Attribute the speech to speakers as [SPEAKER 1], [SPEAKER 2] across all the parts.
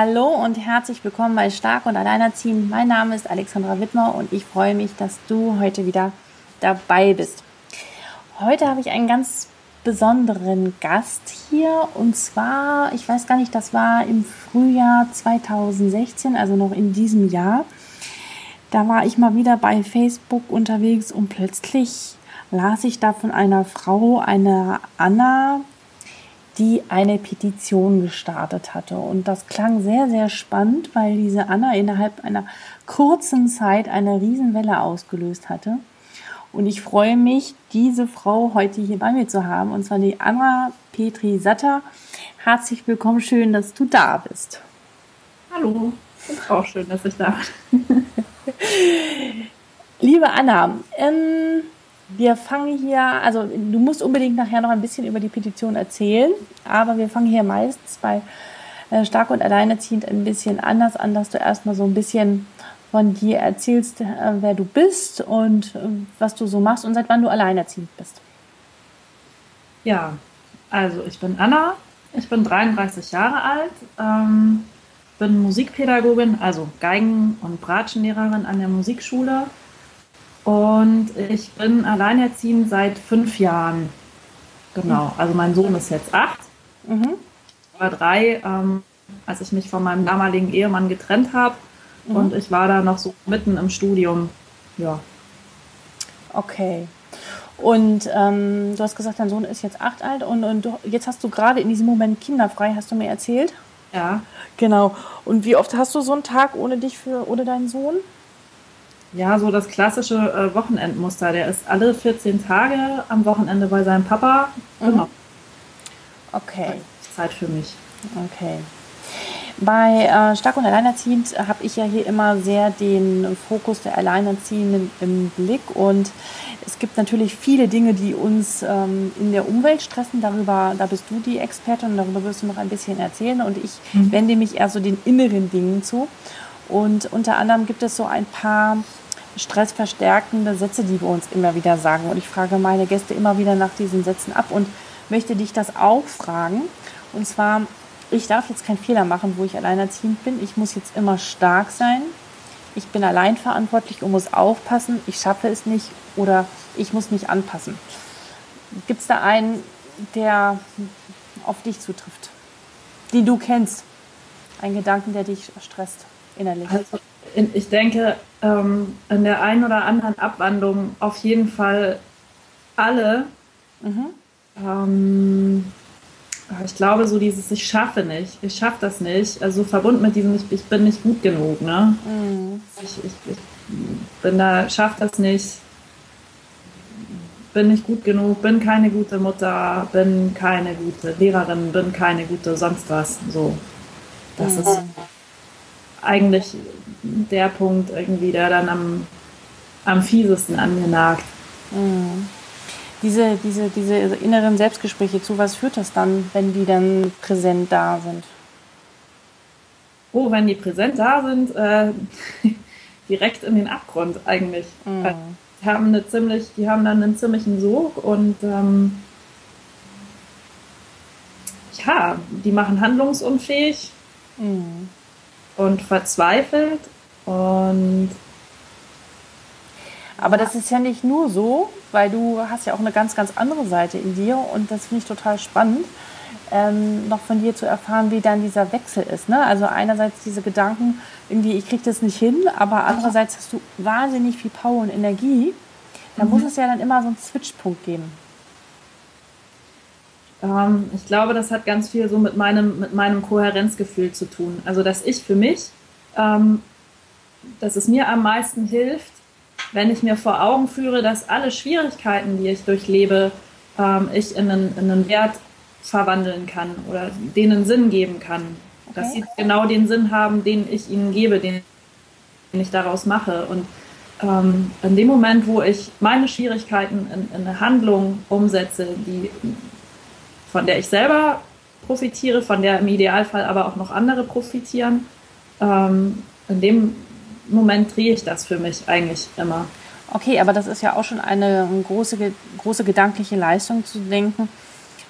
[SPEAKER 1] Hallo und herzlich willkommen bei Stark und Alleinerziehend. Mein Name ist Alexandra Wittmer und ich freue mich, dass du heute wieder dabei bist. Heute habe ich einen ganz besonderen Gast hier und zwar, ich weiß gar nicht, das war im Frühjahr 2016, also noch in diesem Jahr. Da war ich mal wieder bei Facebook unterwegs und plötzlich las ich da von einer Frau, einer Anna, die eine Petition gestartet hatte. Und das klang sehr, sehr spannend, weil diese Anna innerhalb einer kurzen Zeit eine Riesenwelle ausgelöst hatte. Und ich freue mich, diese Frau heute hier bei mir zu haben, und zwar die Anna Petri Satter. Herzlich willkommen, schön, dass du da bist.
[SPEAKER 2] Hallo, ist auch schön, dass ich da bin.
[SPEAKER 1] Liebe Anna, ähm, wir fangen hier, also du musst unbedingt nachher noch ein bisschen über die Petition erzählen, aber wir fangen hier meistens bei äh, Stark und Alleinerziehend ein bisschen anders an, dass du erstmal so ein bisschen von dir erzählst, äh, wer du bist und äh, was du so machst und seit wann du alleinerziehend bist.
[SPEAKER 2] Ja, also ich bin Anna, ich bin 33 Jahre alt, ähm, bin Musikpädagogin, also Geigen- und Bratschenlehrerin an der Musikschule und ich bin alleinerziehend seit fünf Jahren. Genau, also mein Sohn ist jetzt acht. Mhm. War drei, ähm, als ich mich von meinem damaligen Ehemann getrennt habe. Mhm. Und ich war da noch so mitten im Studium. Ja.
[SPEAKER 1] Okay. Und ähm, du hast gesagt, dein Sohn ist jetzt acht alt und, und du, jetzt hast du gerade in diesem Moment kinderfrei, hast du mir erzählt?
[SPEAKER 2] Ja.
[SPEAKER 1] Genau. Und wie oft hast du so einen Tag ohne dich für, ohne deinen Sohn?
[SPEAKER 2] Ja, so das klassische äh, Wochenendmuster. Der ist alle 14 Tage am Wochenende bei seinem Papa.
[SPEAKER 1] Mhm. Genau. Okay.
[SPEAKER 2] Zeit für mich.
[SPEAKER 1] Okay. Bei äh, Stark und Alleinerziehend habe ich ja hier immer sehr den Fokus der Alleinerziehenden im Blick und es gibt natürlich viele Dinge, die uns ähm, in der Umwelt stressen. Darüber, da bist du die Expertin und darüber wirst du noch ein bisschen erzählen und ich mhm. wende mich eher so den inneren Dingen zu. Und unter anderem gibt es so ein paar stressverstärkende Sätze, die wir uns immer wieder sagen. Und ich frage meine Gäste immer wieder nach diesen Sätzen ab und möchte dich das auch fragen. Und zwar, ich darf jetzt keinen Fehler machen, wo ich alleinerziehend bin. Ich muss jetzt immer stark sein. Ich bin allein verantwortlich und muss aufpassen. Ich schaffe es nicht oder ich muss mich anpassen. Gibt es da einen, der auf dich zutrifft, den du kennst? Ein Gedanken, der dich stresst innerlich?
[SPEAKER 2] Also ich denke, ähm, in der einen oder anderen Abwandlung auf jeden Fall alle. Mhm. Ähm, ich glaube, so dieses Ich schaffe nicht, ich schaffe das nicht, also verbunden mit diesem Ich, ich bin nicht gut genug. Ne? Mhm. Ich, ich, ich bin da, schaffe das nicht, bin nicht gut genug, bin keine gute Mutter, bin keine gute Lehrerin, bin keine gute sonst was. So, das mhm. ist eigentlich der Punkt irgendwie, der dann am, am fiesesten an mir nagt.
[SPEAKER 1] Mhm. Diese, diese, diese inneren Selbstgespräche, zu was führt das dann, wenn die dann präsent da sind?
[SPEAKER 2] Oh, wenn die präsent da sind, äh, direkt in den Abgrund eigentlich. Mhm. Die haben eine ziemlich, die haben dann einen ziemlichen Sog und ähm, ja, die machen handlungsunfähig. Mhm und verzweifelt und
[SPEAKER 1] aber das ist ja nicht nur so, weil du hast ja auch eine ganz, ganz andere Seite in dir und das finde ich total spannend, ähm, noch von dir zu erfahren, wie dann dieser Wechsel ist. Ne? Also einerseits diese Gedanken, irgendwie, ich kriege das nicht hin, aber andererseits hast du wahnsinnig viel Power und Energie. Da mhm. muss es ja dann immer so einen Switchpunkt geben.
[SPEAKER 2] Ähm, ich glaube, das hat ganz viel so mit meinem, mit meinem Kohärenzgefühl zu tun. Also, dass ich für mich, ähm, dass es mir am meisten hilft, wenn ich mir vor Augen führe, dass alle Schwierigkeiten, die ich durchlebe, ähm, ich in einen, in einen Wert verwandeln kann oder denen Sinn geben kann. Okay. Dass sie genau den Sinn haben, den ich ihnen gebe, den ich daraus mache. Und ähm, in dem Moment, wo ich meine Schwierigkeiten in, in, eine Handlung umsetze, die, von der ich selber profitiere, von der im Idealfall aber auch noch andere profitieren, ähm, in dem Moment drehe ich das für mich eigentlich immer.
[SPEAKER 1] Okay, aber das ist ja auch schon eine große, große gedankliche Leistung zu denken,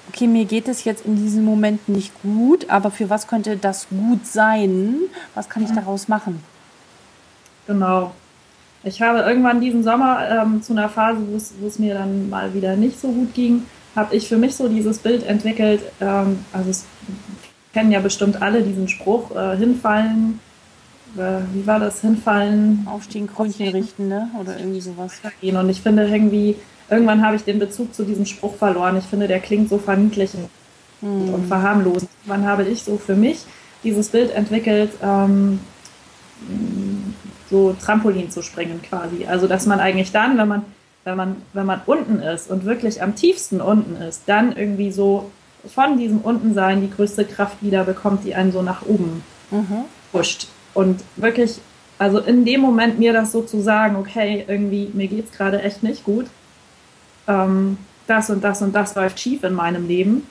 [SPEAKER 1] okay, mir geht es jetzt in diesem Moment nicht gut, aber für was könnte das gut sein? Was kann ich daraus machen?
[SPEAKER 2] Genau. Ich habe irgendwann diesen Sommer ähm, zu einer Phase, wo es mir dann mal wieder nicht so gut ging, habe ich für mich so dieses Bild entwickelt. Ähm, also es kennen ja bestimmt alle diesen Spruch, äh, hinfallen, äh, wie war das, hinfallen?
[SPEAKER 1] Aufstehen, Krönchen richten, ne? oder irgendwie sowas.
[SPEAKER 2] Und ich finde irgendwie, irgendwann habe ich den Bezug zu diesem Spruch verloren. Ich finde, der klingt so verniedlichend hm. und verharmlosend. Wann habe ich so für mich dieses Bild entwickelt, ähm, so Trampolin zu springen quasi. Also dass man eigentlich dann, wenn man, wenn man, wenn man unten ist und wirklich am tiefsten unten ist, dann irgendwie so von diesem Untensein die größte Kraft wieder bekommt, die einen so nach oben mhm. pusht. Und wirklich, also in dem Moment mir das so zu sagen, okay, irgendwie, mir geht es gerade echt nicht gut. Ähm, das und das und das läuft schief in meinem Leben.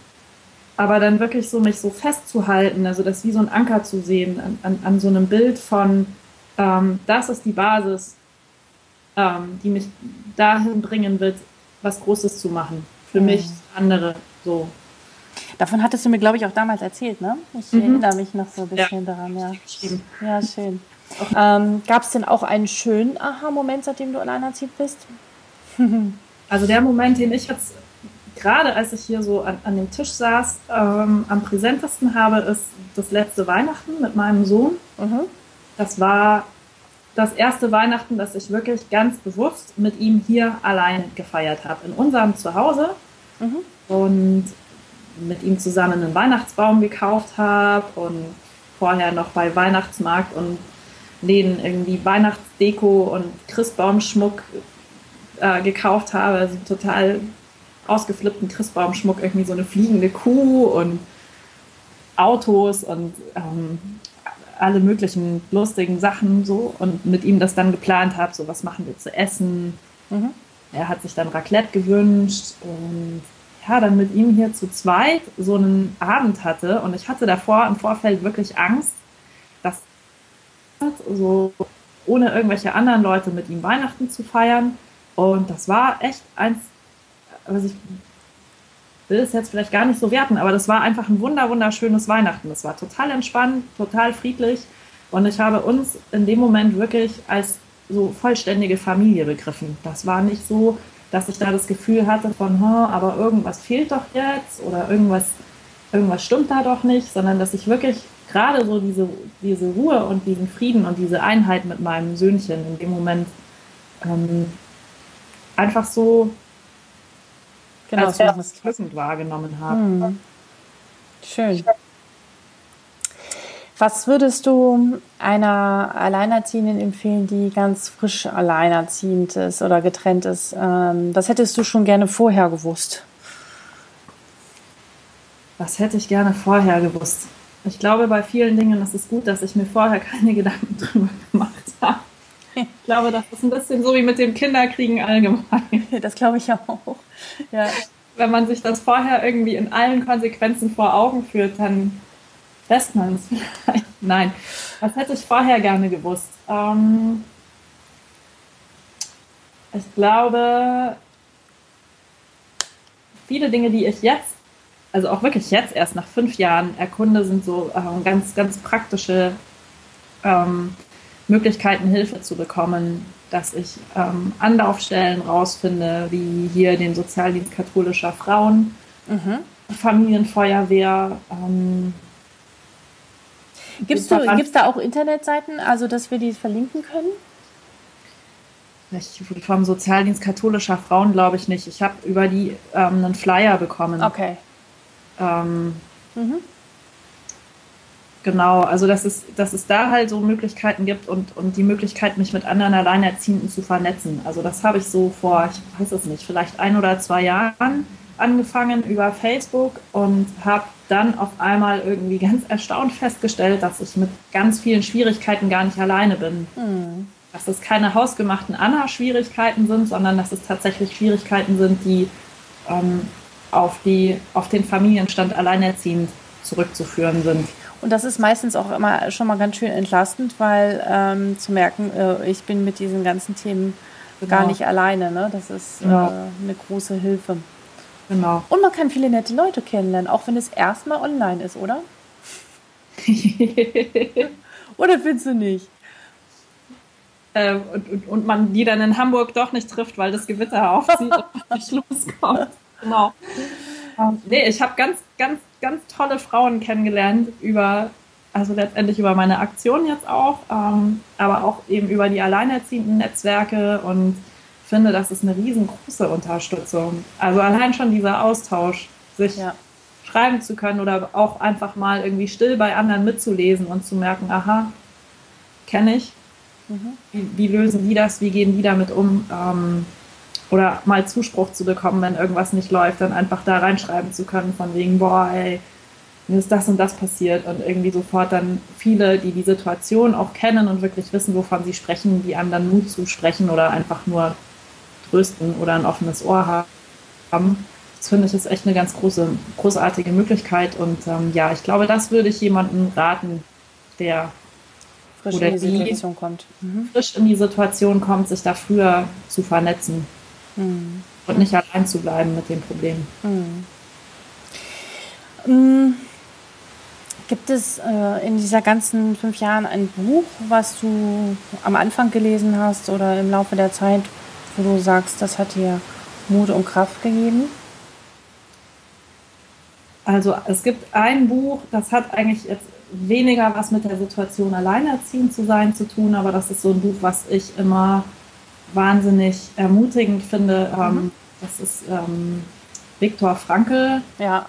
[SPEAKER 2] Aber dann wirklich so mich so festzuhalten, also das wie so ein Anker zu sehen, an, an, an so einem Bild von, ähm, das ist die Basis, ähm, die mich dahin bringen wird, was Großes zu machen. Für mhm. mich, andere, so.
[SPEAKER 1] Davon hattest du mir, glaube ich, auch damals erzählt, ne? Ich mhm. erinnere mich noch so ein bisschen ja. daran, ja. Ja, schön. Ähm, Gab es denn auch einen schönen Aha-Moment, seitdem du alleinerziehend bist?
[SPEAKER 2] also der Moment, den ich jetzt gerade als ich hier so an, an dem Tisch saß, ähm, am präsentesten habe, ist das letzte Weihnachten mit meinem Sohn. Mhm. Das war das erste Weihnachten, das ich wirklich ganz bewusst mit ihm hier allein gefeiert habe. In unserem Zuhause. Mhm. Und mit ihm zusammen einen Weihnachtsbaum gekauft habe und vorher noch bei Weihnachtsmarkt und Läden irgendwie Weihnachtsdeko und Christbaumschmuck äh, gekauft habe. Also total ausgeflippten Christbaumschmuck, irgendwie so eine fliegende Kuh und Autos und ähm, alle möglichen lustigen Sachen so und mit ihm das dann geplant habe, so was machen wir zu essen. Mhm. Er hat sich dann Raclette gewünscht und ja, dann mit ihm hier zu zweit so einen Abend hatte und ich hatte davor im Vorfeld wirklich Angst, dass so ohne irgendwelche anderen Leute mit ihm Weihnachten zu feiern und das war echt eins, was ich will es jetzt vielleicht gar nicht so werten, aber das war einfach ein wunder wunderschönes Weihnachten. Das war total entspannt, total friedlich und ich habe uns in dem Moment wirklich als so vollständige Familie begriffen. Das war nicht so, dass ich da das Gefühl hatte von, aber irgendwas fehlt doch jetzt oder irgendwas, irgendwas stimmt da doch nicht, sondern dass ich wirklich gerade so diese, diese Ruhe und diesen Frieden und diese Einheit mit meinem Söhnchen in dem Moment ähm, einfach so genau, als so wahrgenommen habe. Hm.
[SPEAKER 1] Schön. Was würdest du einer Alleinerziehenden empfehlen, die ganz frisch alleinerziehend ist oder getrennt ist? Ähm, was hättest du schon gerne vorher gewusst?
[SPEAKER 2] Was hätte ich gerne vorher gewusst? Ich glaube, bei vielen Dingen ist es gut, dass ich mir vorher keine Gedanken drüber gemacht habe. Ich glaube, das ist ein bisschen so wie mit dem Kinderkriegen allgemein.
[SPEAKER 1] Das glaube ich auch. Ja.
[SPEAKER 2] Wenn man sich das vorher irgendwie in allen Konsequenzen vor Augen führt, dann lässt man es vielleicht. Nein, was hätte ich vorher gerne gewusst? Ähm, ich glaube, viele Dinge, die ich jetzt, also auch wirklich jetzt erst nach fünf Jahren erkunde, sind so ähm, ganz, ganz praktische ähm, Möglichkeiten, Hilfe zu bekommen, dass ich ähm, Anlaufstellen rausfinde, wie hier den Sozialdienst katholischer Frauen, mhm. Familienfeuerwehr, ähm,
[SPEAKER 1] Gibt es da auch Internetseiten, also dass wir die verlinken können?
[SPEAKER 2] Ich, vom Sozialdienst katholischer Frauen glaube ich nicht. Ich habe über die ähm, einen Flyer bekommen.
[SPEAKER 1] Okay.
[SPEAKER 2] Ähm, mhm. Genau, also dass es, dass es da halt so Möglichkeiten gibt und, und die Möglichkeit, mich mit anderen Alleinerziehenden zu vernetzen. Also das habe ich so vor, ich weiß es nicht, vielleicht ein oder zwei Jahren angefangen über Facebook und habe dann auf einmal irgendwie ganz erstaunt festgestellt, dass ich mit ganz vielen Schwierigkeiten gar nicht alleine bin. Mhm. Dass es keine hausgemachten Anna-Schwierigkeiten sind, sondern dass es tatsächlich Schwierigkeiten sind, die ähm, auf, die, auf den Familienstand alleinerziehend zurückzuführen sind.
[SPEAKER 1] Und das ist meistens auch immer schon mal ganz schön entlastend, weil ähm, zu merken, äh, ich bin mit diesen ganzen Themen genau. gar nicht alleine. Ne? Das ist genau. äh, eine große Hilfe. Genau. Und man kann viele nette Leute kennenlernen, auch wenn es erstmal online ist, oder? oder findest du nicht?
[SPEAKER 2] Äh, und, und, und, man die dann in Hamburg doch nicht trifft, weil das Gewitter aufzieht und nicht loskommt. Genau. Ähm, nee, ich habe ganz, ganz, ganz tolle Frauen kennengelernt über, also letztendlich über meine Aktion jetzt auch, ähm, aber auch eben über die alleinerziehenden Netzwerke und finde, das ist eine riesengroße Unterstützung. Also allein schon dieser Austausch, sich ja. schreiben zu können oder auch einfach mal irgendwie still bei anderen mitzulesen und zu merken, aha, kenne ich. Mhm. Wie, wie, lösen die das? Wie gehen die damit um? Ähm, oder mal Zuspruch zu bekommen, wenn irgendwas nicht läuft, dann einfach da reinschreiben zu können, von wegen, boah, ey, mir ist das und das passiert und irgendwie sofort dann viele, die die Situation auch kennen und wirklich wissen, wovon sie sprechen, die einem dann Mut zusprechen oder einfach nur trösten oder ein offenes Ohr haben. Das finde ich ist echt eine ganz große, großartige Möglichkeit. Und ähm, ja, ich glaube, das würde ich jemandem raten, der frisch oder in die Situation kommt. Mhm. Frisch in die Situation kommt, sich da früher zu vernetzen mhm. und nicht allein zu bleiben mit dem Problem. Mhm.
[SPEAKER 1] Gibt es äh, in dieser ganzen fünf Jahren ein Buch, was du am Anfang gelesen hast oder im Laufe der Zeit, wo du sagst, das hat dir Mut und Kraft gegeben?
[SPEAKER 2] Also es gibt ein Buch, das hat eigentlich jetzt weniger was mit der Situation alleinerziehend zu sein zu tun, aber das ist so ein Buch, was ich immer wahnsinnig ermutigend finde. Ähm, mhm. das ist ähm, Viktor Frankl. Ja.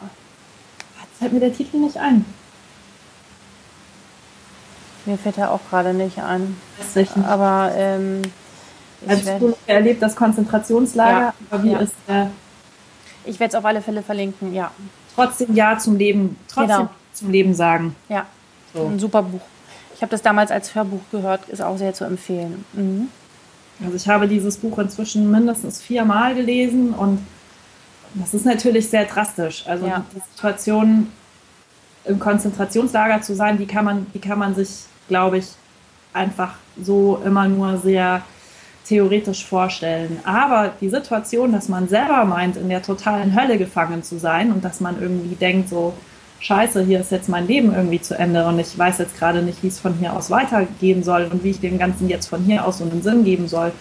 [SPEAKER 2] Jetzt fällt mir der Titel nicht ein.
[SPEAKER 1] Mir fällt er auch gerade nicht ein. Aber ähm,
[SPEAKER 2] also du erlebt das Konzentrationslager, ja, aber wie ja. ist der?
[SPEAKER 1] Ich werde es auf alle Fälle verlinken, ja.
[SPEAKER 2] Trotzdem Ja zum Leben, trotzdem genau. zum Leben sagen.
[SPEAKER 1] Ja, so. ein super Buch. Ich habe das damals als Hörbuch gehört, ist auch sehr zu empfehlen. Mhm.
[SPEAKER 2] Also ich habe dieses Buch inzwischen mindestens viermal gelesen und das ist natürlich sehr drastisch. Also ja. die Situation im Konzentrationslager zu sein, die kann man, die kann man sich, glaube ich, einfach so immer nur sehr theoretisch vorstellen. Aber die Situation, dass man selber meint, in der totalen Hölle gefangen zu sein und dass man irgendwie denkt, so, scheiße, hier ist jetzt mein Leben irgendwie zu Ende und ich weiß jetzt gerade nicht, wie es von hier aus weitergehen soll und wie ich dem Ganzen jetzt von hier aus so einen Sinn geben soll.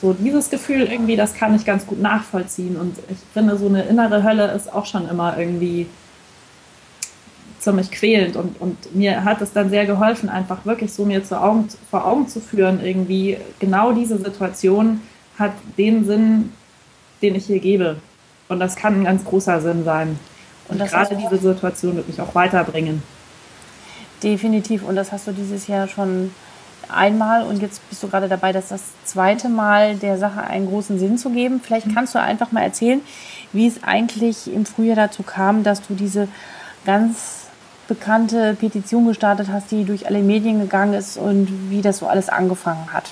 [SPEAKER 2] So dieses Gefühl irgendwie, das kann ich ganz gut nachvollziehen und ich finde, so eine innere Hölle ist auch schon immer irgendwie ziemlich quälend und, und mir hat es dann sehr geholfen, einfach wirklich so mir zu Augen, vor Augen zu führen, irgendwie genau diese Situation hat den Sinn, den ich hier gebe. Und das kann ein ganz großer Sinn sein. Und, und gerade diese Situation wird mich auch weiterbringen.
[SPEAKER 1] Definitiv. Und das hast du dieses Jahr schon einmal und jetzt bist du gerade dabei, das das zweite Mal der Sache einen großen Sinn zu geben. Vielleicht kannst du einfach mal erzählen, wie es eigentlich im Frühjahr dazu kam, dass du diese ganz bekannte Petition gestartet hast, die durch alle Medien gegangen ist und wie das so alles angefangen hat.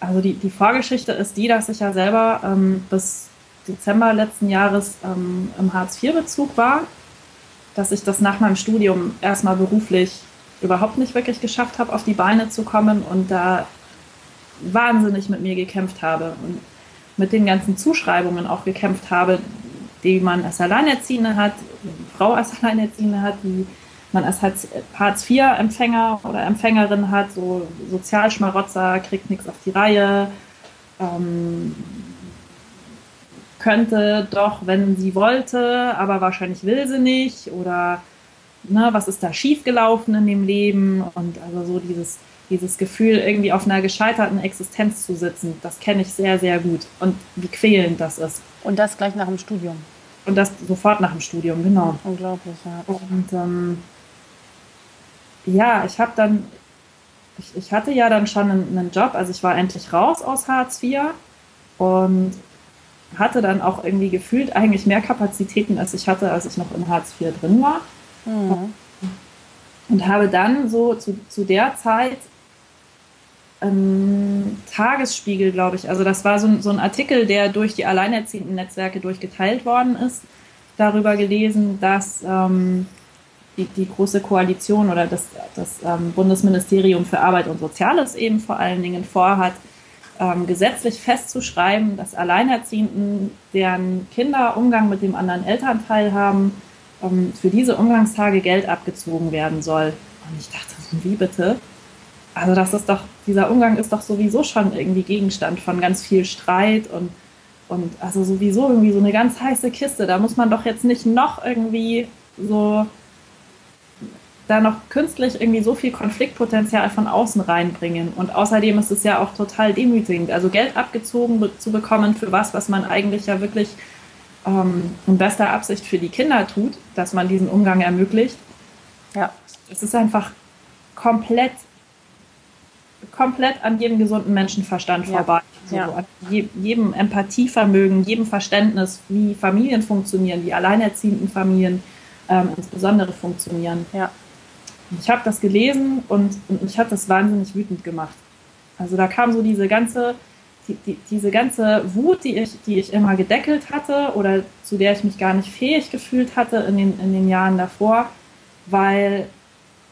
[SPEAKER 2] Also die, die Vorgeschichte ist die, dass ich ja selber ähm, bis Dezember letzten Jahres ähm, im Hartz-IV-Bezug war, dass ich das nach meinem Studium erstmal beruflich überhaupt nicht wirklich geschafft habe, auf die Beine zu kommen und da wahnsinnig mit mir gekämpft habe und mit den ganzen Zuschreibungen auch gekämpft habe, die man als Alleinerziehende hat, Frau als Alleinerziehende hat, die man als Hartz-IV-Empfänger oder Empfängerin hat, so Sozialschmarotzer, kriegt nichts auf die Reihe, ähm, könnte doch, wenn sie wollte, aber wahrscheinlich will sie nicht oder ne, was ist da schiefgelaufen in dem Leben und also so dieses, dieses Gefühl, irgendwie auf einer gescheiterten Existenz zu sitzen, das kenne ich sehr, sehr gut und wie quälend das ist.
[SPEAKER 1] Und das gleich nach dem Studium.
[SPEAKER 2] Und das sofort nach dem Studium, genau.
[SPEAKER 1] Unglaublich, ja.
[SPEAKER 2] Und ähm, ja, ich habe dann, ich, ich, hatte ja dann schon einen, einen, Job, also ich war endlich raus aus Hartz IV und hatte dann auch irgendwie gefühlt eigentlich mehr Kapazitäten, als ich hatte, als ich noch in Hartz IV drin war. Mhm. Und habe dann so zu, zu der Zeit ähm, Tagesspiegel, glaube ich, also das war so, so ein Artikel, der durch die alleinerziehenden Netzwerke durchgeteilt worden ist, darüber gelesen, dass ähm, die, die große Koalition oder das, das ähm, Bundesministerium für Arbeit und Soziales eben vor allen Dingen vorhat, ähm, gesetzlich festzuschreiben, dass Alleinerziehenden, deren Kinder Umgang mit dem anderen Elternteil haben, ähm, für diese Umgangstage Geld abgezogen werden soll. Und ich dachte, wie bitte? Also das ist doch, dieser Umgang ist doch sowieso schon irgendwie Gegenstand von ganz viel Streit und, und also sowieso irgendwie so eine ganz heiße Kiste. Da muss man doch jetzt nicht noch irgendwie so da noch künstlich irgendwie so viel Konfliktpotenzial von außen reinbringen. Und außerdem ist es ja auch total demütigend. Also Geld abgezogen zu bekommen für was, was man eigentlich ja wirklich ähm, in bester Absicht für die Kinder tut, dass man diesen Umgang ermöglicht. Ja. Es ist einfach komplett, komplett an jedem gesunden Menschenverstand ja. vorbei. So, ja. An je, jedem Empathievermögen, jedem Verständnis, wie Familien funktionieren, wie alleinerziehenden Familien ähm, insbesondere funktionieren. Ja. Ich habe das gelesen und, und mich hat das wahnsinnig wütend gemacht. Also da kam so diese ganze, die, die, diese ganze Wut, die ich, die ich immer gedeckelt hatte oder zu der ich mich gar nicht fähig gefühlt hatte in den, in den Jahren davor, weil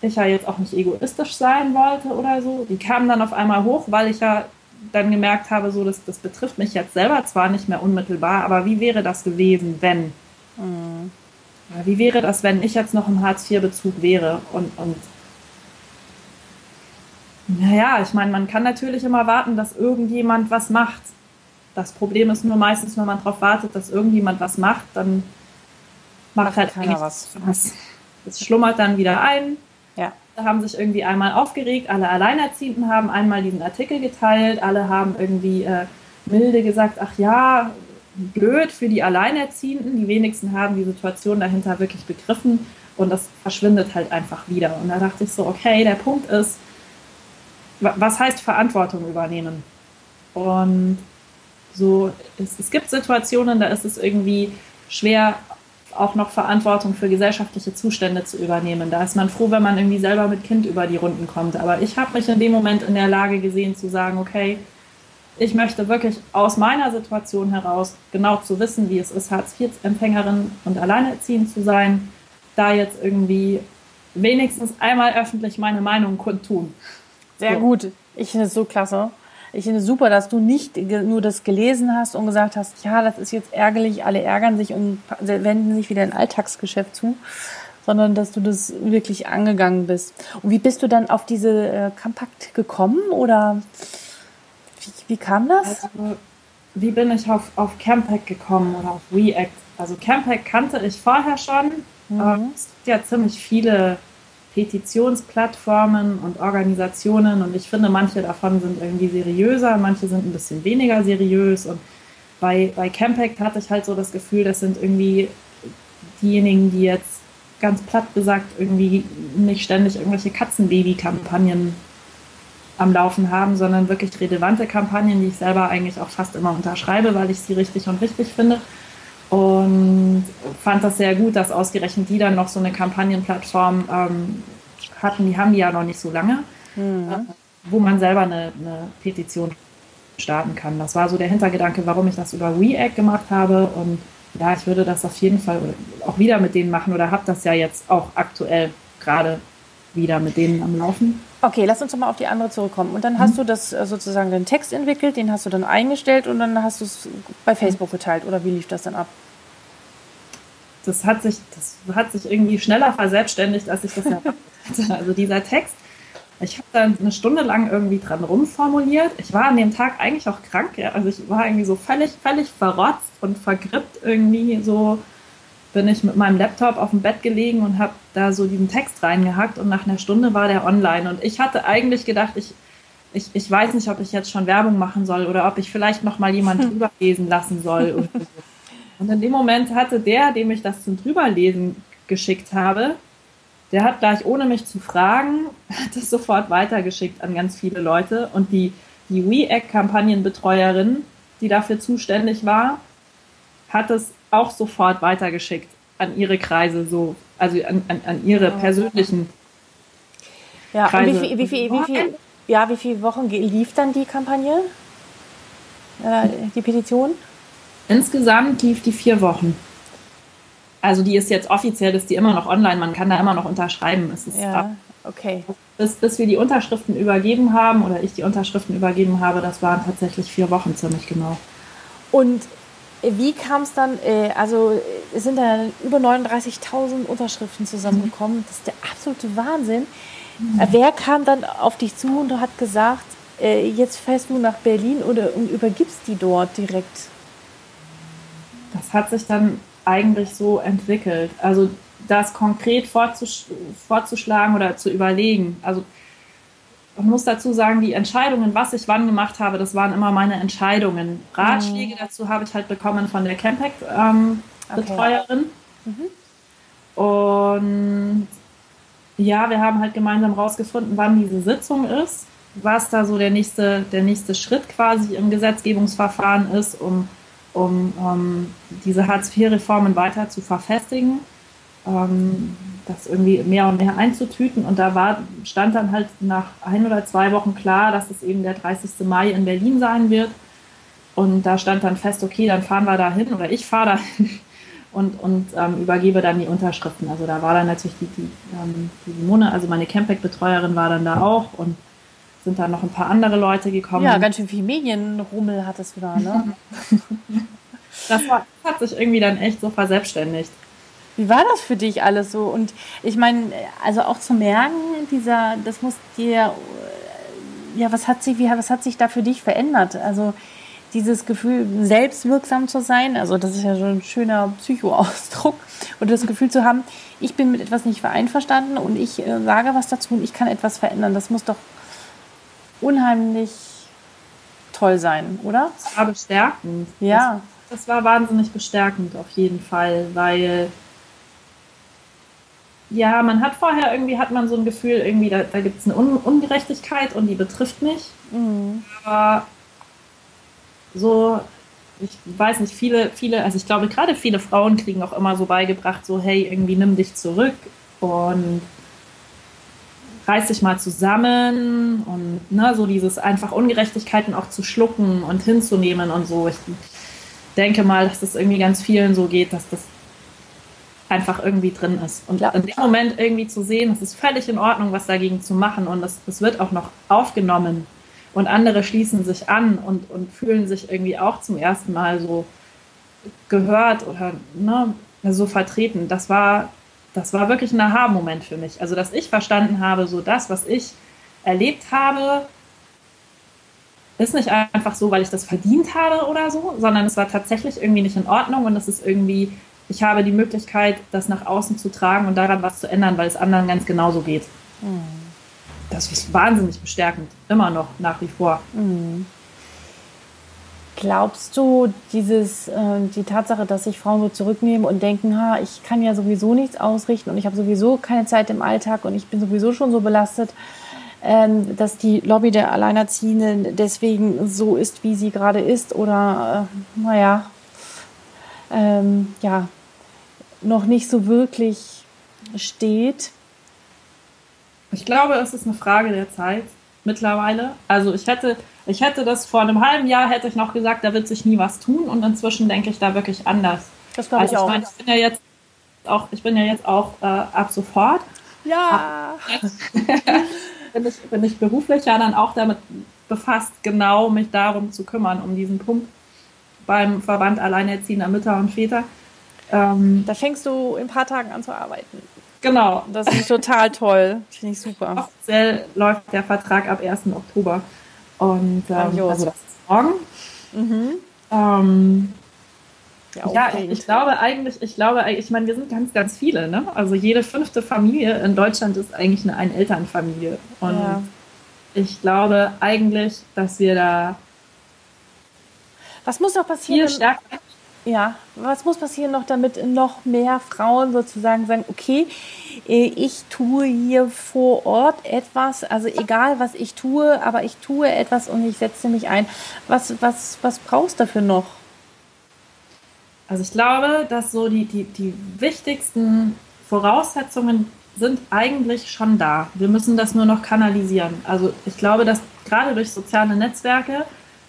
[SPEAKER 2] ich ja jetzt auch nicht egoistisch sein wollte oder so. Die kamen dann auf einmal hoch, weil ich ja dann gemerkt habe, so, das, das betrifft mich jetzt selber zwar nicht mehr unmittelbar, aber wie wäre das gewesen, wenn? Mhm. Wie wäre das, wenn ich jetzt noch im Hartz-IV-Bezug wäre? Und, und naja, ich meine, man kann natürlich immer warten, dass irgendjemand was macht. Das Problem ist nur meistens, wenn man darauf wartet, dass irgendjemand was macht, dann macht, macht halt keiner was. was. Das schlummert dann wieder ein. Ja. Da haben sich irgendwie einmal aufgeregt, alle Alleinerziehenden haben einmal diesen Artikel geteilt, alle haben irgendwie äh, milde gesagt, ach ja, blöd für die Alleinerziehenden. Die wenigsten haben die Situation dahinter wirklich begriffen und das verschwindet halt einfach wieder. Und da dachte ich so, okay, der Punkt ist, was heißt Verantwortung übernehmen? Und so, es, es gibt Situationen, da ist es irgendwie schwer, auch noch Verantwortung für gesellschaftliche Zustände zu übernehmen. Da ist man froh, wenn man irgendwie selber mit Kind über die Runden kommt. Aber ich habe mich in dem Moment in der Lage gesehen zu sagen, okay, ich möchte wirklich aus meiner Situation heraus genau zu wissen, wie es ist, Hartz-IV-Empfängerin und alleinerziehend zu sein, da jetzt irgendwie wenigstens einmal öffentlich meine Meinung kundtun.
[SPEAKER 1] Sehr so. gut. Ich finde es so klasse. Ich finde es super, dass du nicht nur das gelesen hast und gesagt hast, ja, das ist jetzt ärgerlich, alle ärgern sich und wenden sich wieder ein Alltagsgeschäft zu, sondern dass du das wirklich angegangen bist. Und wie bist du dann auf diese äh, Kompakt gekommen oder wie, wie kam das?
[SPEAKER 2] Also, wie bin ich auf, auf Campact gekommen oder auf React? Also Campact kannte ich vorher schon. Mhm. Es gibt ja ziemlich viele Petitionsplattformen und Organisationen und ich finde, manche davon sind irgendwie seriöser, manche sind ein bisschen weniger seriös und bei, bei Campact hatte ich halt so das Gefühl, das sind irgendwie diejenigen, die jetzt ganz platt gesagt irgendwie nicht ständig irgendwelche Katzenbaby-Kampagnen am Laufen haben, sondern wirklich relevante Kampagnen, die ich selber eigentlich auch fast immer unterschreibe, weil ich sie richtig und richtig finde. Und fand das sehr gut, dass ausgerechnet die dann noch so eine Kampagnenplattform ähm, hatten. Die haben die ja noch nicht so lange, mhm. äh, wo man selber eine, eine, Petition starten kann. Das war so der Hintergedanke, warum ich das über React gemacht habe. Und ja, ich würde das auf jeden Fall auch wieder mit denen machen oder habe das ja jetzt auch aktuell gerade wieder mit denen am Laufen.
[SPEAKER 1] Okay, lass uns doch mal auf die andere zurückkommen. Und dann mhm. hast du das äh, sozusagen den Text entwickelt, den hast du dann eingestellt und dann hast du es bei Facebook geteilt oder wie lief das dann ab?
[SPEAKER 2] Das hat sich, das hat sich irgendwie schneller verselbstständigt, als ich das erwartet hatte. Also dieser Text, ich habe da eine Stunde lang irgendwie dran rumformuliert. Ich war an dem Tag eigentlich auch krank, ja. Also ich war irgendwie so völlig, völlig verrotzt und vergrippt irgendwie so bin ich mit meinem Laptop auf dem Bett gelegen und habe da so diesen Text reingehackt und nach einer Stunde war der online. Und ich hatte eigentlich gedacht, ich, ich, ich weiß nicht, ob ich jetzt schon Werbung machen soll oder ob ich vielleicht noch mal jemand drüber lesen lassen soll. Und in dem Moment hatte der, dem ich das zum Drüberlesen geschickt habe, der hat gleich ohne mich zu fragen, das sofort weitergeschickt an ganz viele Leute. Und die, die WeAct-Kampagnenbetreuerin, die dafür zuständig war, hat es auch sofort weitergeschickt an ihre Kreise, so, also an, an, an ihre persönlichen
[SPEAKER 1] ja, Kreise. Wie, viel, wie, viel, wie, viel, ja, wie viele Wochen lief dann die Kampagne? Äh, die Petition?
[SPEAKER 2] Insgesamt lief die vier Wochen. Also die ist jetzt offiziell, ist die immer noch online, man kann da immer noch unterschreiben. Es ist
[SPEAKER 1] ja, okay.
[SPEAKER 2] Bis, bis wir die Unterschriften übergeben haben oder ich die Unterschriften übergeben habe, das waren tatsächlich vier Wochen ziemlich genau.
[SPEAKER 1] Und wie kam es dann, äh, also es sind da über 39.000 Unterschriften zusammengekommen, das ist der absolute Wahnsinn. Mhm. Wer kam dann auf dich zu und hat gesagt, äh, jetzt fährst du nach Berlin oder und übergibst die dort direkt?
[SPEAKER 2] Das hat sich dann eigentlich so entwickelt. Also das konkret vorzusch vorzuschlagen oder zu überlegen. Also ich muss dazu sagen, die Entscheidungen, was ich wann gemacht habe, das waren immer meine Entscheidungen. Ratschläge mhm. dazu habe ich halt bekommen von der Campact-Betreuerin. Ähm, okay. mhm. Und ja, wir haben halt gemeinsam rausgefunden, wann diese Sitzung ist, was da so der nächste, der nächste Schritt quasi im Gesetzgebungsverfahren ist, um, um, um diese Hartz-IV-Reformen weiter zu verfestigen, ähm, das irgendwie mehr und mehr einzutüten. Und da war, stand dann halt nach ein oder zwei Wochen klar, dass es eben der 30. Mai in Berlin sein wird. Und da stand dann fest, okay, dann fahren wir da hin oder ich fahre da hin und, und ähm, übergebe dann die Unterschriften. Also da war dann natürlich die, die, ähm, die Simone, also meine Campact-Betreuerin war dann da auch und sind dann noch ein paar andere Leute gekommen.
[SPEAKER 1] Ja, ganz schön viel Medienrummel hat es wieder, ne?
[SPEAKER 2] das, war, das hat sich irgendwie dann echt so verselbstständigt.
[SPEAKER 1] Wie war das für dich alles so? Und ich meine, also auch zu merken, dieser, das muss dir, ja, was hat sich, wie, was hat sich da für dich verändert? Also dieses Gefühl, selbstwirksam zu sein, also das ist ja schon ein schöner Psychoausdruck, und das Gefühl zu haben, ich bin mit etwas nicht einverstanden und ich äh, sage was dazu und ich kann etwas verändern. Das muss doch unheimlich toll sein, oder?
[SPEAKER 2] Das war bestärkend.
[SPEAKER 1] Ja.
[SPEAKER 2] Das, das war wahnsinnig bestärkend auf jeden Fall, weil ja, man hat vorher irgendwie, hat man so ein Gefühl, irgendwie, da, da gibt es eine Un Ungerechtigkeit und die betrifft mich. Mhm. Aber so, ich weiß nicht, viele, viele, also ich glaube, gerade viele Frauen kriegen auch immer so beigebracht, so, hey, irgendwie nimm dich zurück und reiß dich mal zusammen und ne, so dieses einfach Ungerechtigkeiten auch zu schlucken und hinzunehmen und so. Ich denke mal, dass das irgendwie ganz vielen so geht, dass das einfach irgendwie drin ist. Und ja. in dem Moment irgendwie zu sehen, es ist völlig in Ordnung, was dagegen zu machen und das, das wird auch noch aufgenommen und andere schließen sich an und, und fühlen sich irgendwie auch zum ersten Mal so gehört oder ne, so vertreten. Das war, das war wirklich ein Aha-Moment für mich. Also, dass ich verstanden habe, so das, was ich erlebt habe, ist nicht einfach so, weil ich das verdient habe oder so, sondern es war tatsächlich irgendwie nicht in Ordnung und es ist irgendwie, ich habe die Möglichkeit, das nach außen zu tragen und daran was zu ändern, weil es anderen ganz genauso geht. Mhm das ist wahnsinnig bestärkend, immer noch nach wie vor. Mhm.
[SPEAKER 1] Glaubst du, dieses, äh, die Tatsache, dass sich Frauen so zurücknehmen und denken, ha, ich kann ja sowieso nichts ausrichten und ich habe sowieso keine Zeit im Alltag und ich bin sowieso schon so belastet, ähm, dass die Lobby der Alleinerziehenden deswegen so ist, wie sie gerade ist oder, äh, naja, ähm, ja, noch nicht so wirklich steht?
[SPEAKER 2] Ich glaube, es ist eine Frage der Zeit mittlerweile. Also ich hätte, ich hätte das vor einem halben Jahr hätte ich noch gesagt, da wird sich nie was tun und inzwischen denke ich da wirklich anders.
[SPEAKER 1] Das glaube ich also, auch. Ich, meine,
[SPEAKER 2] ich bin ja jetzt auch, ich bin ja jetzt auch äh, ab sofort.
[SPEAKER 1] Ja.
[SPEAKER 2] bin, ich, bin ich beruflich ja dann auch damit befasst, genau mich darum zu kümmern, um diesen Punkt beim Verband Alleinerziehender Mütter und Väter.
[SPEAKER 1] Ähm, da fängst du in ein paar Tagen an zu arbeiten.
[SPEAKER 2] Genau.
[SPEAKER 1] Das ist total toll. Finde ich super.
[SPEAKER 2] Offiziell läuft der Vertrag ab 1. Oktober. Und ähm, also das ist morgen. Mhm. Ähm, ja, ja ich, glaube eigentlich, ich glaube, ich meine, wir sind ganz, ganz viele, ne? Also jede fünfte Familie in Deutschland ist eigentlich eine Ein-Eltern-Familie. Und ja. ich glaube eigentlich, dass wir da
[SPEAKER 1] was muss noch passieren?
[SPEAKER 2] Viel stärker
[SPEAKER 1] ja, was muss passieren noch, damit noch mehr Frauen sozusagen sagen, okay, äh, ich tue hier vor Ort etwas, also egal was ich tue, aber ich tue etwas und ich setze mich ein. Was, was, was brauchst du dafür noch?
[SPEAKER 2] Also ich glaube, dass so die, die, die wichtigsten Voraussetzungen sind eigentlich schon da. Wir müssen das nur noch kanalisieren. Also ich glaube, dass gerade durch soziale Netzwerke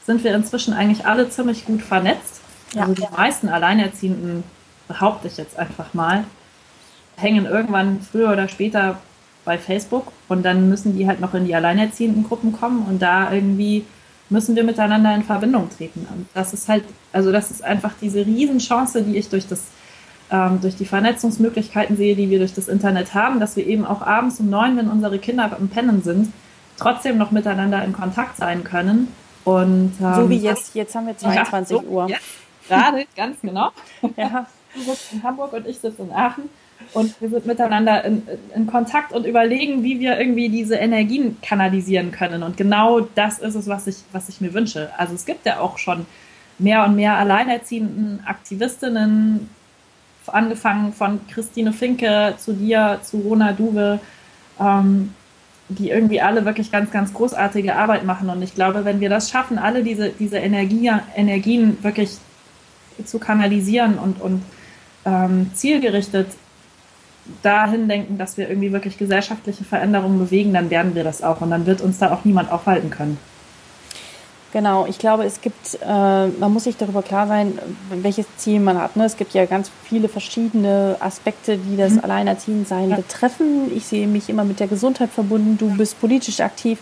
[SPEAKER 2] sind wir inzwischen eigentlich alle ziemlich gut vernetzt. Ja, also die meisten Alleinerziehenden, behaupte ich jetzt einfach mal, hängen irgendwann früher oder später bei Facebook und dann müssen die halt noch in die alleinerziehenden Gruppen kommen und da irgendwie müssen wir miteinander in Verbindung treten. Und das ist halt, also das ist einfach diese Riesenchance, die ich durch das ähm, durch die Vernetzungsmöglichkeiten sehe, die wir durch das Internet haben, dass wir eben auch abends um neun, wenn unsere Kinder am Pennen sind, trotzdem noch miteinander in Kontakt sein können. Und,
[SPEAKER 1] ähm, so wie jetzt, jetzt haben wir 22 ja, so, Uhr.
[SPEAKER 2] Jetzt, gerade, ganz genau. Ja. Du sitzt in Hamburg und ich sitze in Aachen. Und wir sind miteinander in, in, Kontakt und überlegen, wie wir irgendwie diese Energien kanalisieren können. Und genau das ist es, was ich, was ich mir wünsche. Also es gibt ja auch schon mehr und mehr alleinerziehenden Aktivistinnen, angefangen von Christine Finke zu dir, zu Rona Duwe, ähm, die irgendwie alle wirklich ganz, ganz großartige Arbeit machen. Und ich glaube, wenn wir das schaffen, alle diese, diese Energie, Energien wirklich zu kanalisieren und, und ähm, zielgerichtet dahin denken, dass wir irgendwie wirklich gesellschaftliche Veränderungen bewegen, dann werden wir das auch und dann wird uns da auch niemand aufhalten können.
[SPEAKER 1] Genau, ich glaube, es gibt, äh, man muss sich darüber klar sein, welches Ziel man hat. Ne? Es gibt ja ganz viele verschiedene Aspekte, die das mhm. Alleinerziehendsein ja. betreffen. Ich sehe mich immer mit der Gesundheit verbunden. Du bist politisch aktiv.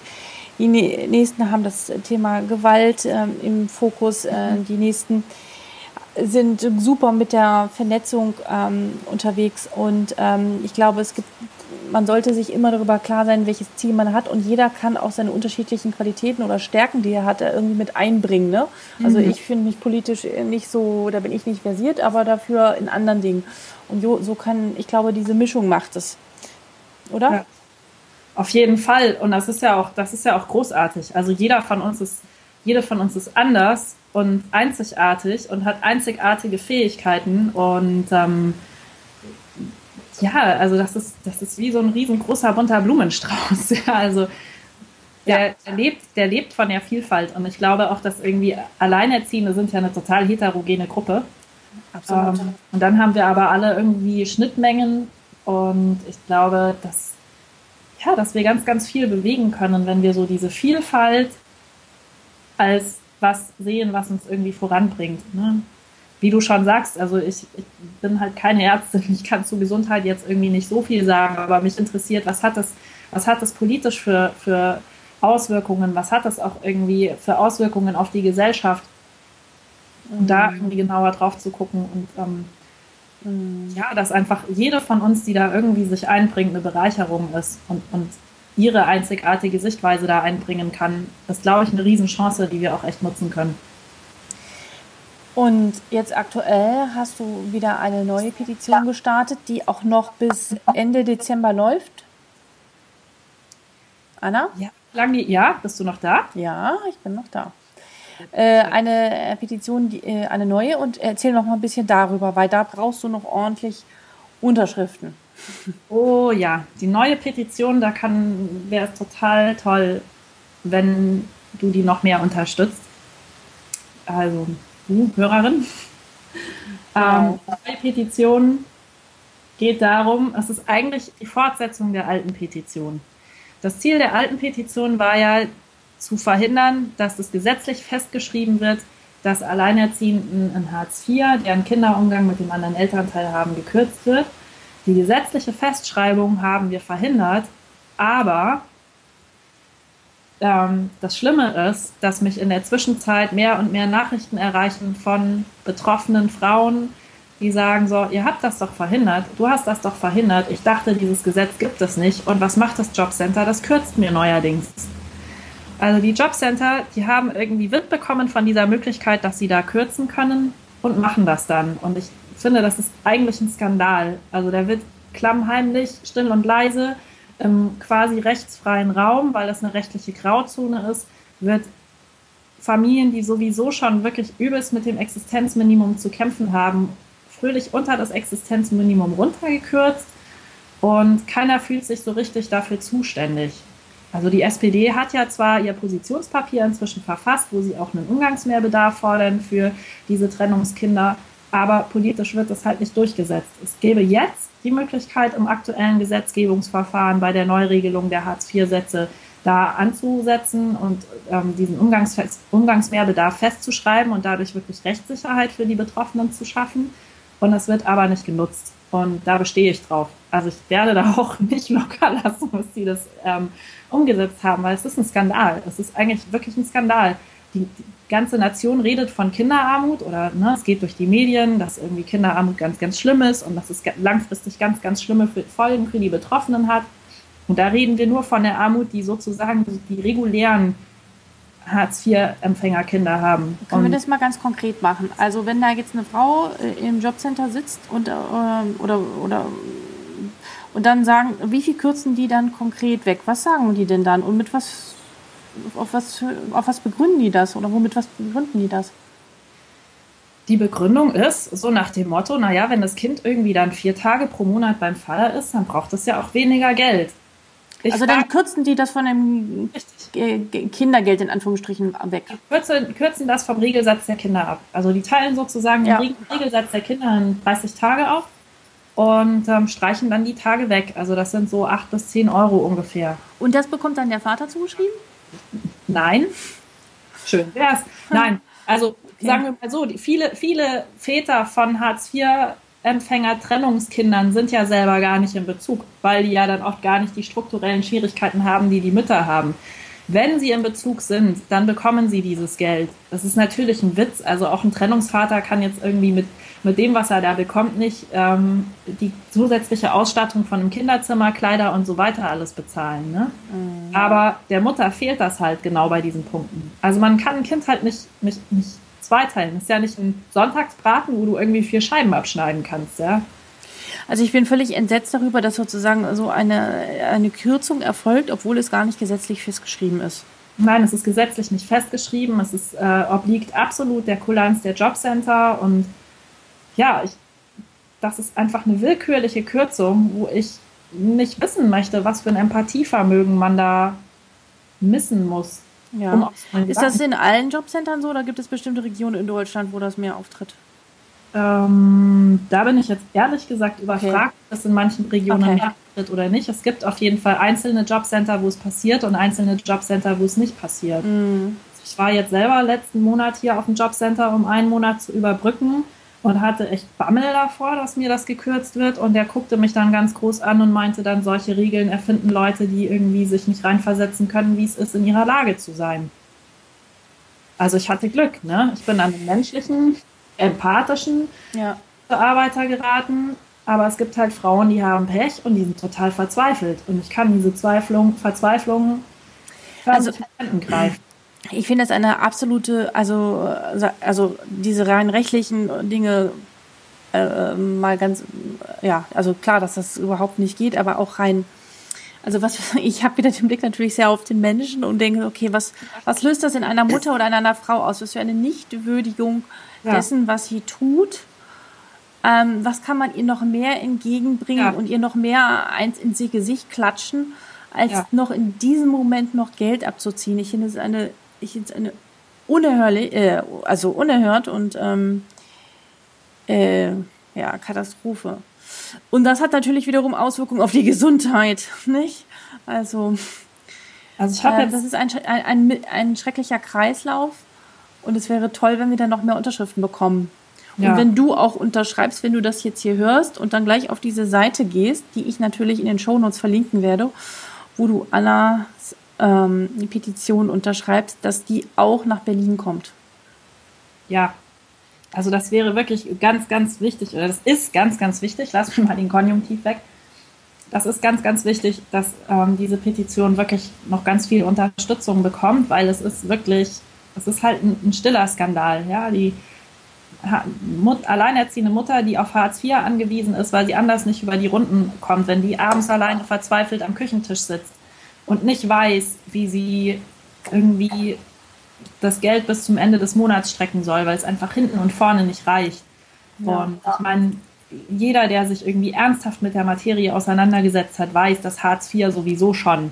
[SPEAKER 1] Die nächsten haben das Thema Gewalt äh, im Fokus. Äh, mhm. die nächsten sind super mit der Vernetzung ähm, unterwegs und ähm, ich glaube, es gibt, man sollte sich immer darüber klar sein, welches Ziel man hat und jeder kann auch seine unterschiedlichen Qualitäten oder Stärken, die er hat, irgendwie mit einbringen. Ne? Also mhm. ich finde mich politisch nicht so, da bin ich nicht versiert, aber dafür in anderen Dingen. Und so, so kann, ich glaube, diese Mischung macht es, oder? Ja.
[SPEAKER 2] Auf jeden Fall. Und das ist ja auch, das ist ja auch großartig. Also jeder von uns ist, jede von uns ist anders und einzigartig und hat einzigartige Fähigkeiten und ähm, ja, also das ist, das ist wie so ein riesengroßer bunter Blumenstrauß. Ja, also der, der, lebt, der lebt von der Vielfalt und ich glaube auch, dass irgendwie Alleinerziehende sind ja eine total heterogene Gruppe. Absolut. Ähm, und dann haben wir aber alle irgendwie Schnittmengen und ich glaube, dass ja, dass wir ganz, ganz viel bewegen können, wenn wir so diese Vielfalt als was sehen, was uns irgendwie voranbringt. Ne? Wie du schon sagst, also ich, ich, bin halt keine Ärztin, ich kann zu Gesundheit jetzt irgendwie nicht so viel sagen, aber mich interessiert, was hat das, was hat das politisch für, für Auswirkungen, was hat das auch irgendwie für Auswirkungen auf die Gesellschaft? Und mhm. da irgendwie genauer drauf zu gucken und ähm, mhm. ja, dass einfach jede von uns, die da irgendwie sich einbringt, eine Bereicherung ist und, und ihre einzigartige Sichtweise da einbringen kann, ist, glaube ich, eine Riesenchance, die wir auch echt nutzen können.
[SPEAKER 1] Und jetzt aktuell hast du wieder eine neue Petition gestartet, die auch noch bis Ende Dezember läuft. Anna?
[SPEAKER 2] Ja, lange, ja, bist du noch da?
[SPEAKER 1] Ja, ich bin noch da. Äh, eine Petition, die, äh, eine neue und erzähl noch mal ein bisschen darüber, weil da brauchst du noch ordentlich Unterschriften.
[SPEAKER 2] Oh ja, die neue Petition, da kann wäre es total toll, wenn du die noch mehr unterstützt. Also du, Hörerin. Ähm, die neue Petition geht darum, es ist eigentlich die Fortsetzung der alten Petition. Das Ziel der alten Petition war ja zu verhindern, dass es gesetzlich festgeschrieben wird, dass Alleinerziehenden in Hartz IV, deren Kinderumgang mit dem anderen Elternteil haben, gekürzt wird die gesetzliche Festschreibung haben wir verhindert, aber ähm, das Schlimme ist, dass mich in der Zwischenzeit mehr und mehr Nachrichten erreichen von betroffenen Frauen, die sagen so, ihr habt das doch verhindert, du hast das doch verhindert, ich dachte, dieses Gesetz gibt es nicht und was macht das Jobcenter? Das kürzt mir neuerdings. Also die Jobcenter, die haben irgendwie Wind bekommen von dieser Möglichkeit, dass sie da kürzen können und machen das dann. Und ich finde, das ist eigentlich ein Skandal. Also der wird klammheimlich, still und leise, im quasi rechtsfreien Raum, weil das eine rechtliche Grauzone ist, wird Familien, die sowieso schon wirklich übelst mit dem Existenzminimum zu kämpfen haben, fröhlich unter das Existenzminimum runtergekürzt und keiner fühlt sich so richtig dafür zuständig. Also die SPD hat ja zwar ihr Positionspapier inzwischen verfasst, wo sie auch einen Umgangsmehrbedarf fordern für diese Trennungskinder, aber politisch wird das halt nicht durchgesetzt. Es gäbe jetzt die Möglichkeit, im aktuellen Gesetzgebungsverfahren bei der Neuregelung der Hartz-IV-Sätze da anzusetzen und ähm, diesen Umgangs Umgangsmehrbedarf festzuschreiben und dadurch wirklich Rechtssicherheit für die Betroffenen zu schaffen. Und es wird aber nicht genutzt. Und da bestehe ich drauf. Also ich werde da auch nicht locker lassen, bis sie das ähm, umgesetzt haben, weil es ist ein Skandal. Es ist eigentlich wirklich ein Skandal. Die, ganze Nation redet von Kinderarmut oder ne, es geht durch die Medien, dass irgendwie Kinderarmut ganz, ganz schlimm ist und dass es langfristig ganz, ganz schlimme Folgen für die Betroffenen hat. Und da reden wir nur von der Armut, die sozusagen die regulären Hartz-IV-Empfängerkinder haben.
[SPEAKER 1] Können und wir das mal ganz konkret machen? Also wenn da jetzt eine Frau äh, im Jobcenter sitzt und äh, oder oder und dann sagen, wie viel kürzen die dann konkret weg? Was sagen die denn dann und mit was auf was auf was begründen die das oder womit was begründen die das?
[SPEAKER 2] Die Begründung ist so nach dem Motto, naja, wenn das Kind irgendwie dann vier Tage pro Monat beim Vater ist, dann braucht es ja auch weniger Geld.
[SPEAKER 1] Ich also dann kürzen die das von dem Kindergeld in Anführungsstrichen weg.
[SPEAKER 2] Die kürzen, kürzen das vom Regelsatz der Kinder ab. Also die teilen sozusagen ja. den Regelsatz der Kinder in 30 Tage auf und ähm, streichen dann die Tage weg. Also das sind so 8 bis 10 Euro ungefähr.
[SPEAKER 1] Und das bekommt dann der Vater zugeschrieben?
[SPEAKER 2] Nein. Schön wär's. Nein. Also okay. sagen wir mal so, die, viele, viele Väter von Hartz IV Empfänger Trennungskindern sind ja selber gar nicht in Bezug, weil die ja dann oft gar nicht die strukturellen Schwierigkeiten haben, die die Mütter haben. Wenn sie in Bezug sind, dann bekommen sie dieses Geld. Das ist natürlich ein Witz. Also auch ein Trennungsvater kann jetzt irgendwie mit, mit dem, was er da bekommt, nicht ähm, die zusätzliche Ausstattung von einem Kinderzimmer, Kleider und so weiter alles bezahlen. Ne? Mhm. Aber der Mutter fehlt das halt genau bei diesen Punkten. Also man kann ein Kind halt nicht, nicht, nicht zweiteilen. Das ist ja nicht ein Sonntagsbraten, wo du irgendwie vier Scheiben abschneiden kannst, ja.
[SPEAKER 1] Also ich bin völlig entsetzt darüber, dass sozusagen so eine, eine Kürzung erfolgt, obwohl es gar nicht gesetzlich festgeschrieben ist.
[SPEAKER 2] Nein, es ist gesetzlich nicht festgeschrieben. Es ist, äh, obliegt absolut der Kulanz der Jobcenter. Und ja, ich, das ist einfach eine willkürliche Kürzung, wo ich nicht wissen möchte, was für ein Empathievermögen man da missen muss.
[SPEAKER 1] Ja. Um ist das in allen Jobcentern so oder gibt es bestimmte Regionen in Deutschland, wo das mehr auftritt?
[SPEAKER 2] Ähm, da bin ich jetzt ehrlich gesagt überfragt, okay. ob das in manchen Regionen okay. mehr auftritt oder nicht. Es gibt auf jeden Fall einzelne Jobcenter, wo es passiert und einzelne Jobcenter, wo es nicht passiert. Mhm. Ich war jetzt selber letzten Monat hier auf dem Jobcenter, um einen Monat zu überbrücken und hatte echt Bammel davor, dass mir das gekürzt wird. Und der guckte mich dann ganz groß an und meinte dann, solche Regeln erfinden Leute, die irgendwie sich nicht reinversetzen können, wie es ist, in ihrer Lage zu sein. Also ich hatte Glück, ne? Ich bin an den menschlichen, empathischen ja. Bearbeiter geraten, aber es gibt halt Frauen, die haben Pech und die sind total verzweifelt. Und ich kann diese Zweiflung, Verzweiflung
[SPEAKER 1] also, greifen. Ich finde das eine absolute, also, also diese rein rechtlichen Dinge äh, mal ganz, ja, also klar, dass das überhaupt nicht geht, aber auch rein, also was, ich habe wieder den Blick natürlich sehr auf den Menschen und denke, okay, was, was löst das in einer Mutter oder in einer Frau aus? Was für eine Nichtwürdigung ja. dessen, was sie tut? Ähm, was kann man ihr noch mehr entgegenbringen ja. und ihr noch mehr eins in sie Gesicht klatschen, als ja. noch in diesem Moment noch Geld abzuziehen? Ich finde, es ist eine ich jetzt eine unerhörlich, äh, also unerhört und ähm, äh, ja, Katastrophe. Und das hat natürlich wiederum Auswirkungen auf die Gesundheit, nicht? Also, also ich habe äh, das ist ein, ein, ein, ein schrecklicher Kreislauf und es wäre toll, wenn wir dann noch mehr Unterschriften bekommen. Ja. Und wenn du auch unterschreibst, wenn du das jetzt hier hörst und dann gleich auf diese Seite gehst, die ich natürlich in den Shownotes verlinken werde, wo du Annas ähm, die Petition unterschreibst, dass die auch nach Berlin kommt.
[SPEAKER 2] Ja, also das wäre wirklich ganz, ganz wichtig, oder das ist ganz, ganz wichtig, lass mich mal den Konjunktiv weg. Das ist ganz, ganz wichtig, dass ähm, diese Petition wirklich noch ganz viel Unterstützung bekommt, weil es ist wirklich, es ist halt ein, ein stiller Skandal. Ja, die Mut, alleinerziehende Mutter, die auf Hartz IV angewiesen ist, weil sie anders nicht über die Runden kommt, wenn die abends alleine verzweifelt am Küchentisch sitzt und nicht weiß, wie sie irgendwie das Geld bis zum Ende des Monats strecken soll, weil es einfach hinten und vorne nicht reicht. Ja. Und ich meine, jeder, der sich irgendwie ernsthaft mit der Materie auseinandergesetzt hat, weiß, dass Hartz IV sowieso schon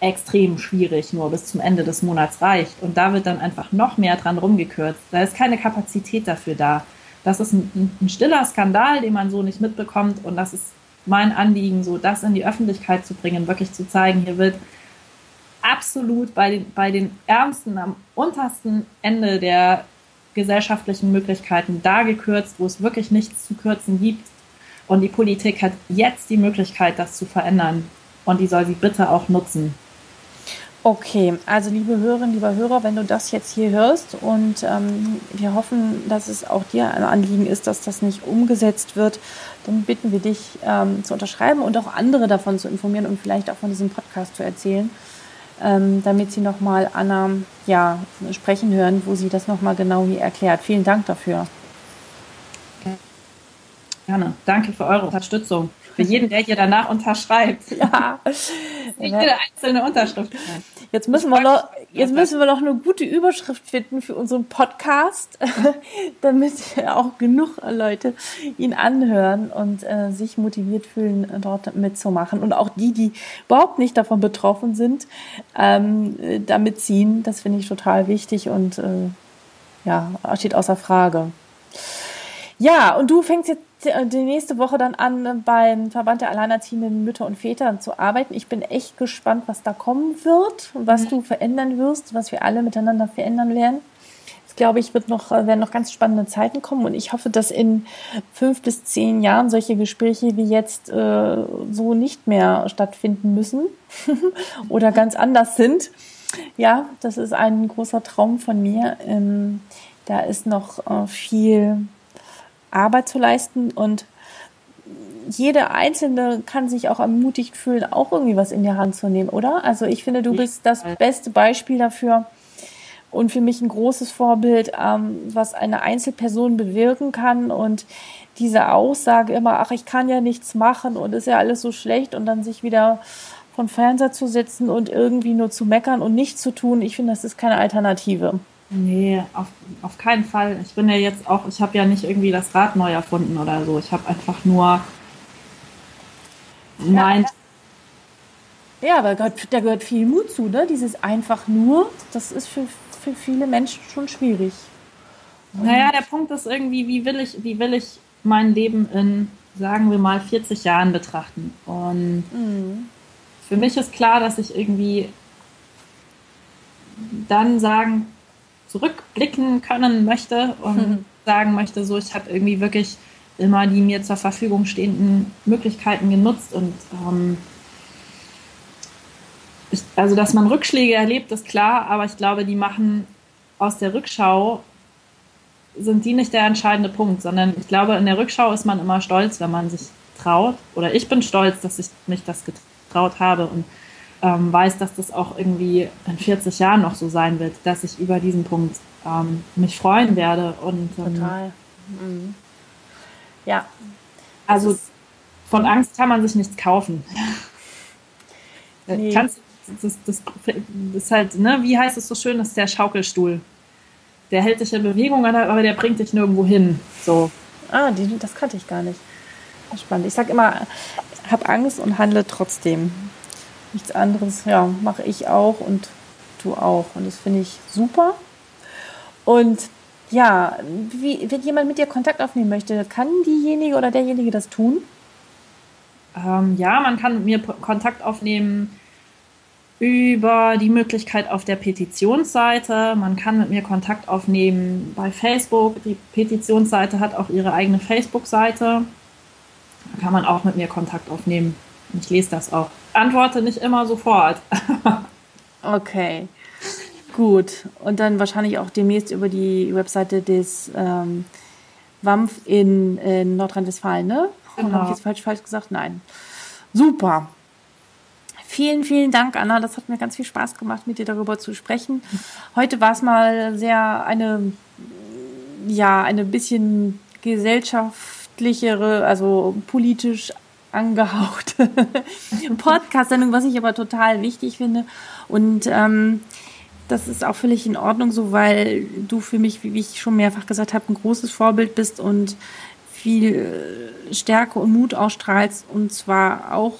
[SPEAKER 2] extrem schwierig nur bis zum Ende des Monats reicht. Und da wird dann einfach noch mehr dran rumgekürzt. Da ist keine Kapazität dafür da. Das ist ein, ein stiller Skandal, den man so nicht mitbekommt. Und das ist mein Anliegen, so das in die Öffentlichkeit zu bringen, wirklich zu zeigen, hier wird absolut bei den, bei den Ärmsten am untersten Ende der gesellschaftlichen Möglichkeiten da gekürzt, wo es wirklich nichts zu kürzen gibt. Und die Politik hat jetzt die Möglichkeit, das zu verändern. Und die soll sie bitte auch nutzen.
[SPEAKER 1] Okay, also liebe Hörerinnen, lieber Hörer, wenn du das jetzt hier hörst und ähm, wir hoffen, dass es auch dir ein Anliegen ist, dass das nicht umgesetzt wird, dann bitten wir dich ähm, zu unterschreiben und auch andere davon zu informieren und vielleicht auch von diesem Podcast zu erzählen, ähm, damit sie nochmal Anna ja, sprechen hören, wo sie das nochmal genau hier erklärt. Vielen Dank dafür.
[SPEAKER 2] Gerne. Danke für eure Unterstützung für jeden, der hier danach unterschreibt. Ja. Jede einzelne Unterschrift.
[SPEAKER 1] Jetzt müssen wir noch, jetzt müssen wir noch eine gute Überschrift finden für unseren Podcast, damit auch genug Leute ihn anhören und äh, sich motiviert fühlen, dort mitzumachen. Und auch die, die überhaupt nicht davon betroffen sind, ähm, damit ziehen. Das finde ich total wichtig und äh, ja, steht außer Frage. Ja, und du fängst jetzt die nächste Woche dann an, beim Verband der Alleinerziehenden Mütter und Väter zu arbeiten. Ich bin echt gespannt, was da kommen wird, was mhm. du verändern wirst, was wir alle miteinander verändern werden. Ich glaube ich, wird noch, werden noch ganz spannende Zeiten kommen und ich hoffe, dass in fünf bis zehn Jahren solche Gespräche wie jetzt äh, so nicht mehr stattfinden müssen oder ganz anders sind. Ja, das ist ein großer Traum von mir. Ähm, da ist noch äh, viel Arbeit zu leisten und jede Einzelne kann sich auch ermutigt fühlen, auch irgendwie was in die Hand zu nehmen, oder? Also ich finde, du bist das beste Beispiel dafür und für mich ein großes Vorbild, ähm, was eine Einzelperson bewirken kann und diese Aussage immer, ach, ich kann ja nichts machen und ist ja alles so schlecht und dann sich wieder von Fernseher zu setzen und irgendwie nur zu meckern und nichts zu tun, ich finde, das ist keine Alternative.
[SPEAKER 2] Nee, auf, auf keinen Fall. Ich bin ja jetzt auch, ich habe ja nicht irgendwie das Rad neu erfunden oder so. Ich habe einfach nur. Nein.
[SPEAKER 1] Ja, ja aber Gott, da gehört viel Mut zu, ne? Dieses einfach nur, das ist für, für viele Menschen schon schwierig.
[SPEAKER 2] Und naja, der Punkt ist irgendwie, wie will ich, wie will ich mein Leben in, sagen wir mal, 40 Jahren betrachten? Und mhm. für mich ist klar, dass ich irgendwie dann sagen zurückblicken können möchte und mhm. sagen möchte, so ich habe irgendwie wirklich immer die mir zur Verfügung stehenden Möglichkeiten genutzt und ähm, ich, also dass man Rückschläge erlebt, ist klar, aber ich glaube, die machen aus der Rückschau sind die nicht der entscheidende Punkt, sondern ich glaube, in der Rückschau ist man immer stolz, wenn man sich traut. Oder ich bin stolz, dass ich mich das getraut habe und ähm, weiß, dass das auch irgendwie in 40 Jahren noch so sein wird, dass ich über diesen Punkt ähm, mich freuen werde. Und,
[SPEAKER 1] ähm, Total. Mhm. Ja.
[SPEAKER 2] Also von Angst kann man sich nichts kaufen. Nee. Kannst, das, das, das ist halt, ne, wie heißt es so schön, das ist der Schaukelstuhl. Der hält dich in Bewegung, aber der bringt dich nirgendwo hin. So.
[SPEAKER 1] Ah, die, das kannte ich gar nicht. Spannend. Ich sag immer, hab Angst und handle trotzdem nichts anderes, ja, mache ich auch und du auch. Und das finde ich super. Und ja, wie, wenn jemand mit dir Kontakt aufnehmen möchte, kann diejenige oder derjenige das tun?
[SPEAKER 2] Ähm, ja, man kann mit mir Kontakt aufnehmen über die Möglichkeit auf der Petitionsseite. Man kann mit mir Kontakt aufnehmen bei Facebook. Die Petitionsseite hat auch ihre eigene Facebook-Seite. Da kann man auch mit mir Kontakt aufnehmen. Ich lese das auch. Antworte nicht immer sofort.
[SPEAKER 1] okay. Gut. Und dann wahrscheinlich auch demnächst über die Webseite des ähm, WAMF in, in Nordrhein-Westfalen, ne? Genau. Habe ich jetzt falsch, falsch gesagt? Nein. Super. Vielen, vielen Dank, Anna. Das hat mir ganz viel Spaß gemacht, mit dir darüber zu sprechen. Heute war es mal sehr eine, ja, eine bisschen gesellschaftlichere, also politisch angehaucht Podcast-Sendung, was ich aber total wichtig finde. Und ähm, das ist auch völlig in Ordnung so, weil du für mich, wie ich schon mehrfach gesagt habe, ein großes Vorbild bist und viel äh, Stärke und Mut ausstrahlst und zwar auch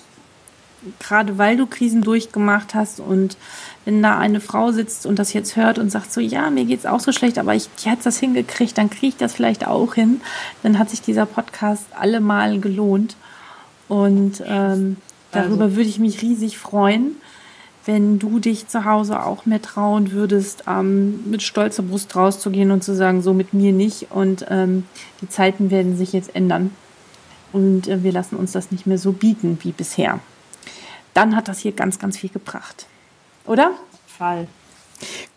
[SPEAKER 1] gerade weil du Krisen durchgemacht hast und wenn da eine Frau sitzt und das jetzt hört und sagt so, ja, mir geht's auch so schlecht, aber ich, die hat das hingekriegt, dann kriege ich das vielleicht auch hin, dann hat sich dieser Podcast allemal gelohnt. Und ähm, darüber also. würde ich mich riesig freuen, wenn du dich zu Hause auch mehr trauen würdest, ähm, mit stolzer Brust rauszugehen und zu sagen, so mit mir nicht. Und ähm, die Zeiten werden sich jetzt ändern. Und äh, wir lassen uns das nicht mehr so bieten wie bisher. Dann hat das hier ganz, ganz viel gebracht. Oder?
[SPEAKER 2] Fall.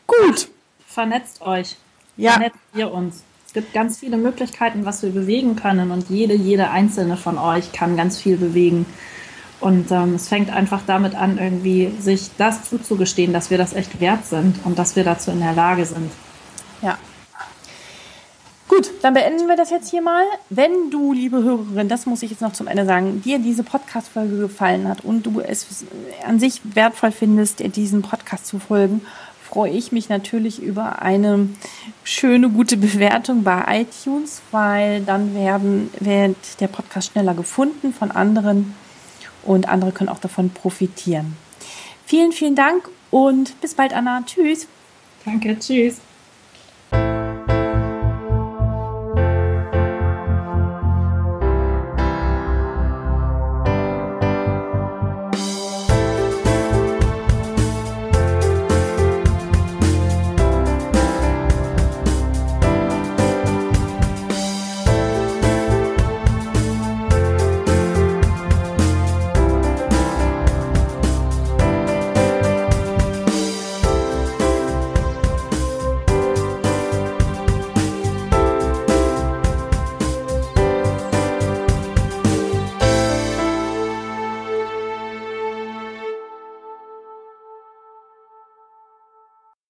[SPEAKER 1] Gut.
[SPEAKER 2] Vernetzt euch. Ja. Vernetzt ihr uns. Es gibt ganz viele Möglichkeiten, was wir bewegen können. Und jede, jede einzelne von euch kann ganz viel bewegen. Und ähm, es fängt einfach damit an, irgendwie sich das zuzugestehen, dass wir das echt wert sind und dass wir dazu in der Lage sind.
[SPEAKER 1] Ja. Gut, dann beenden wir das jetzt hier mal. Wenn du, liebe Hörerin, das muss ich jetzt noch zum Ende sagen, dir diese Podcast-Folge gefallen hat und du es an sich wertvoll findest, diesen Podcast zu folgen, freue ich mich natürlich über eine schöne, gute Bewertung bei iTunes, weil dann werden, wird der Podcast schneller gefunden von anderen und andere können auch davon profitieren. Vielen, vielen Dank und bis bald, Anna. Tschüss.
[SPEAKER 2] Danke, tschüss.